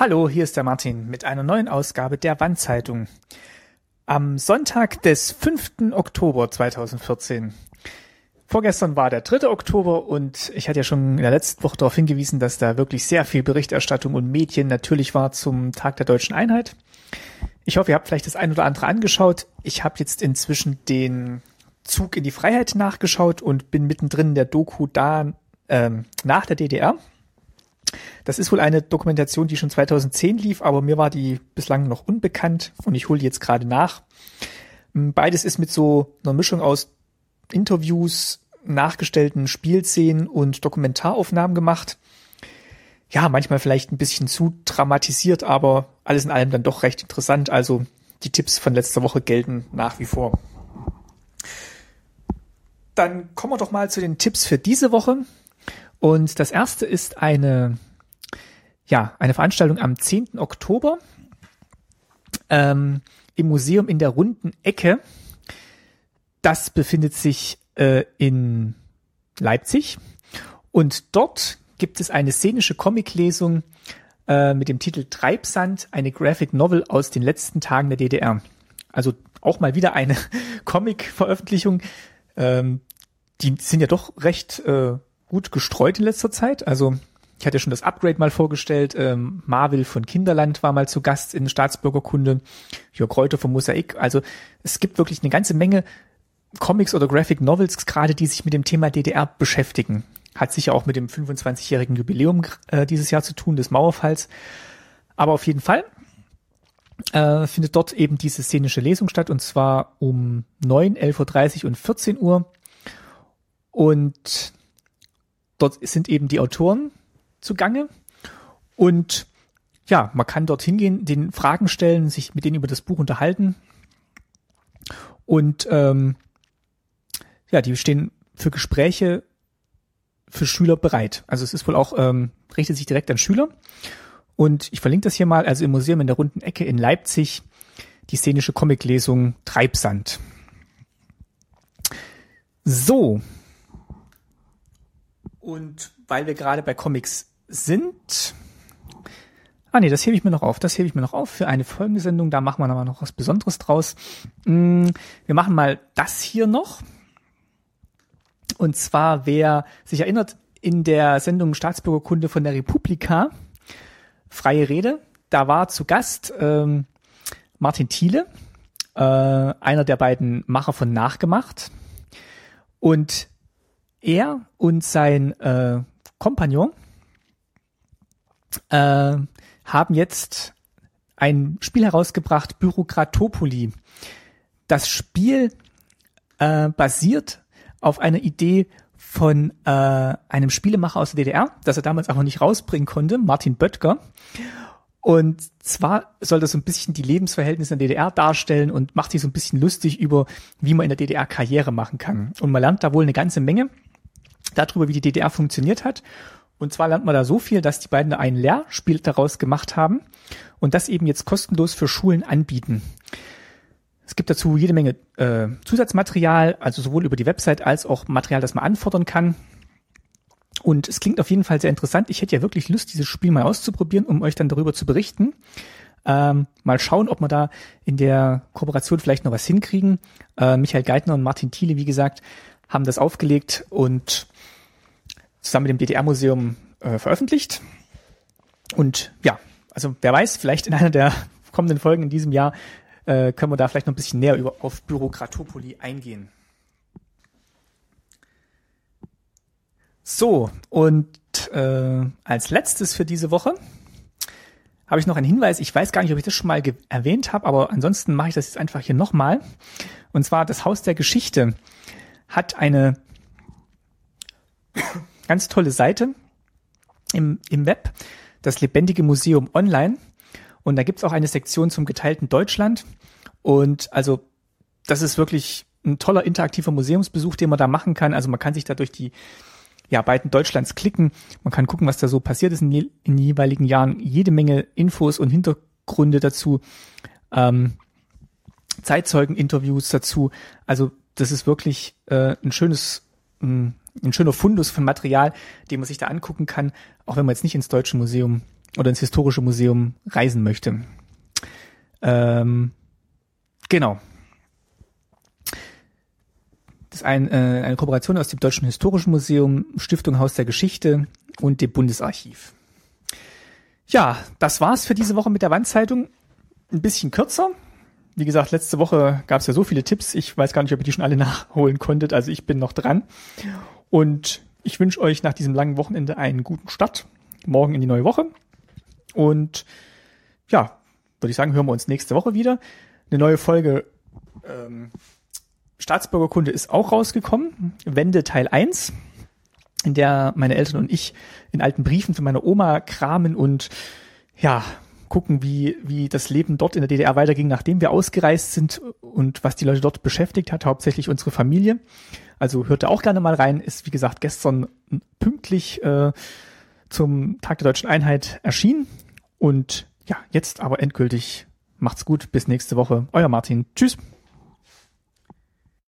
Hallo, hier ist der Martin mit einer neuen Ausgabe der Wandzeitung. Am Sonntag des 5. Oktober 2014. Vorgestern war der 3. Oktober und ich hatte ja schon in der letzten Woche darauf hingewiesen, dass da wirklich sehr viel Berichterstattung und Medien natürlich war zum Tag der deutschen Einheit. Ich hoffe, ihr habt vielleicht das ein oder andere angeschaut. Ich habe jetzt inzwischen den Zug in die Freiheit nachgeschaut und bin mittendrin in der Doku da ähm, nach der DDR. Das ist wohl eine Dokumentation, die schon 2010 lief, aber mir war die bislang noch unbekannt und ich hole jetzt gerade nach. Hm, beides ist mit so einer Mischung aus Interviews, nachgestellten Spielszenen und Dokumentaraufnahmen gemacht. Ja, manchmal vielleicht ein bisschen zu dramatisiert, aber alles in allem dann doch recht interessant. Also die Tipps von letzter Woche gelten nach wie vor. Dann kommen wir doch mal zu den Tipps für diese Woche. Und das erste ist eine, ja, eine Veranstaltung am 10. Oktober ähm, im Museum in der runden Ecke. Das befindet sich äh, in Leipzig. Und dort gibt es eine szenische Comiclesung äh, mit dem Titel Treibsand, eine Graphic Novel aus den letzten Tagen der DDR. Also auch mal wieder eine Comic-Veröffentlichung. Ähm, die sind ja doch recht äh, gut gestreut in letzter Zeit. Also ich hatte schon das Upgrade mal vorgestellt. Ähm, Marvel von Kinderland war mal zu Gast in Staatsbürgerkunde. Jörg Reuter vom Mosaik. Also es gibt wirklich eine ganze Menge Comics oder Graphic Novels gerade, die sich mit dem Thema DDR beschäftigen. Hat sicher auch mit dem 25-jährigen Jubiläum äh, dieses Jahr zu tun, des Mauerfalls. Aber auf jeden Fall äh, findet dort eben diese szenische Lesung statt und zwar um 9, 11.30 Uhr und 14 Uhr. Und dort sind eben die Autoren zugange und ja, man kann dort hingehen, den Fragen stellen, sich mit denen über das Buch unterhalten und ähm, ja, die stehen für Gespräche für Schüler bereit. Also es ist wohl auch ähm, richtet sich direkt an Schüler und ich verlinke das hier mal. Also im Museum in der runden Ecke in Leipzig die szenische Comiclesung Treibsand. So, und weil wir gerade bei Comics sind. Ah nee, das hebe ich mir noch auf. Das hebe ich mir noch auf für eine folgende Sendung. Da machen wir aber noch was Besonderes draus. Mm, wir machen mal das hier noch. Und zwar, wer sich erinnert, in der Sendung Staatsbürgerkunde von der Republika, freie Rede, da war zu Gast ähm, Martin Thiele, äh, einer der beiden Macher von Nachgemacht. Und er und sein äh, Kompagnon äh, haben jetzt ein Spiel herausgebracht, Bürokratopoli. Das Spiel äh, basiert auf einer Idee von äh, einem Spielemacher aus der DDR, das er damals noch nicht rausbringen konnte, Martin Böttger. Und zwar soll das so ein bisschen die Lebensverhältnisse in der DDR darstellen und macht sich so ein bisschen lustig über, wie man in der DDR Karriere machen kann. Und man lernt da wohl eine ganze Menge darüber, wie die DDR funktioniert hat. Und zwar lernt man da so viel, dass die beiden ein Lehrspiel daraus gemacht haben und das eben jetzt kostenlos für Schulen anbieten. Es gibt dazu jede Menge äh, Zusatzmaterial, also sowohl über die Website als auch Material, das man anfordern kann. Und es klingt auf jeden Fall sehr interessant. Ich hätte ja wirklich Lust, dieses Spiel mal auszuprobieren, um euch dann darüber zu berichten. Ähm, mal schauen, ob wir da in der Kooperation vielleicht noch was hinkriegen. Äh, Michael Geithner und Martin Thiele, wie gesagt, haben das aufgelegt und zusammen mit dem DDR-Museum äh, veröffentlicht. Und ja, also wer weiß, vielleicht in einer der kommenden Folgen in diesem Jahr äh, können wir da vielleicht noch ein bisschen näher über, auf Bürokratopoli eingehen. So, und äh, als letztes für diese Woche habe ich noch einen Hinweis. Ich weiß gar nicht, ob ich das schon mal erwähnt habe, aber ansonsten mache ich das jetzt einfach hier nochmal. Und zwar das Haus der Geschichte hat eine ganz tolle Seite im, im Web, das Lebendige Museum Online. Und da gibt's auch eine Sektion zum geteilten Deutschland. Und also das ist wirklich ein toller interaktiver Museumsbesuch, den man da machen kann. Also man kann sich da durch die ja, beiden Deutschlands klicken. Man kann gucken, was da so passiert ist in, in den jeweiligen Jahren. Jede Menge Infos und Hintergründe dazu. Ähm, Zeitzeugeninterviews dazu. Also das ist wirklich äh, ein schönes ein schöner Fundus von Material, den man sich da angucken kann, auch wenn man jetzt nicht ins Deutsche Museum oder ins historische Museum reisen möchte. Ähm, genau. Das ist ein, äh, eine Kooperation aus dem Deutschen Historischen Museum, Stiftung Haus der Geschichte und dem Bundesarchiv. Ja, das war's für diese Woche mit der Wandzeitung. Ein bisschen kürzer. Wie gesagt, letzte Woche gab es ja so viele Tipps. Ich weiß gar nicht, ob ihr die schon alle nachholen konntet. Also ich bin noch dran. Und ich wünsche euch nach diesem langen Wochenende einen guten Start. Morgen in die neue Woche. Und ja, würde ich sagen, hören wir uns nächste Woche wieder. Eine neue Folge ähm, Staatsbürgerkunde ist auch rausgekommen. Wende Teil 1, in der meine Eltern und ich in alten Briefen von meiner Oma kramen und ja, gucken, wie, wie das Leben dort in der DDR weiterging, nachdem wir ausgereist sind und was die Leute dort beschäftigt hat, hauptsächlich unsere Familie. Also hört da auch gerne mal rein, ist wie gesagt gestern pünktlich äh, zum Tag der deutschen Einheit erschienen. Und ja, jetzt aber endgültig macht's gut, bis nächste Woche. Euer Martin. Tschüss.